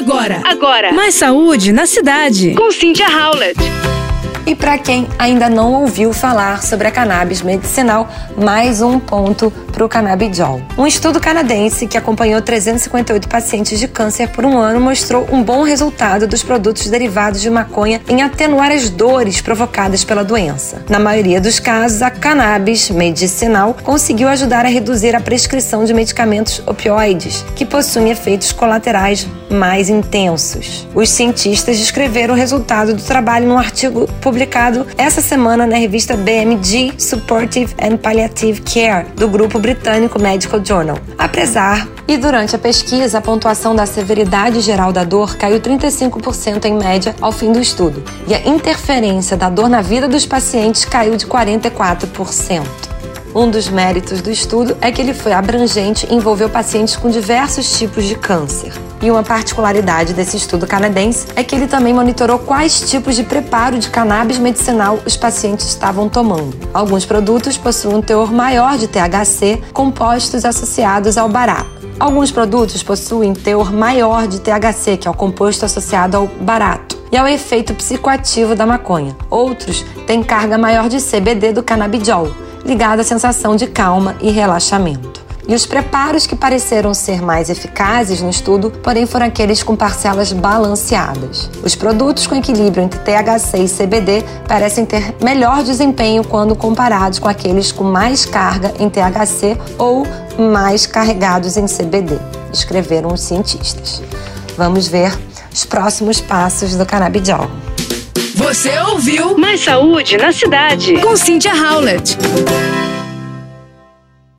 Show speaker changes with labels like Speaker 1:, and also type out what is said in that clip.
Speaker 1: Agora,
Speaker 2: agora.
Speaker 1: Mais saúde na cidade.
Speaker 2: Com Cynthia Howlett.
Speaker 3: E para quem ainda não ouviu falar sobre a cannabis medicinal, mais um ponto para o canabidiol. Um estudo canadense que acompanhou 358 pacientes de câncer por um ano mostrou um bom resultado dos produtos derivados de maconha em atenuar as dores provocadas pela doença. Na maioria dos casos, a cannabis medicinal conseguiu ajudar a reduzir a prescrição de medicamentos opioides, que possuem efeitos colaterais mais intensos. Os cientistas descreveram o resultado do trabalho num artigo publicado essa semana na revista BMG Supportive and Palliative Care, do grupo britânico Medical Journal. Apesar e durante a pesquisa, a pontuação da severidade geral da dor caiu 35% em média ao fim do estudo, e a interferência da dor na vida dos pacientes caiu de 44%. Um dos méritos do estudo é que ele foi abrangente e envolveu pacientes com diversos tipos de câncer. E uma particularidade desse estudo canadense é que ele também monitorou quais tipos de preparo de cannabis medicinal os pacientes estavam tomando. Alguns produtos possuem um teor maior de THC, compostos associados ao barato. Alguns produtos possuem teor maior de THC, que é o composto associado ao barato e ao efeito psicoativo da maconha. Outros têm carga maior de CBD do canabidiol, ligado à sensação de calma e relaxamento. E os preparos que pareceram ser mais eficazes no estudo, porém foram aqueles com parcelas balanceadas. Os produtos com equilíbrio entre THC e CBD parecem ter melhor desempenho quando comparados com aqueles com mais carga em THC ou mais carregados em CBD, escreveram os cientistas. Vamos ver os próximos passos do canabidiol.
Speaker 1: Você ouviu
Speaker 2: Mais saúde na cidade.
Speaker 1: com Cynthia Howlett.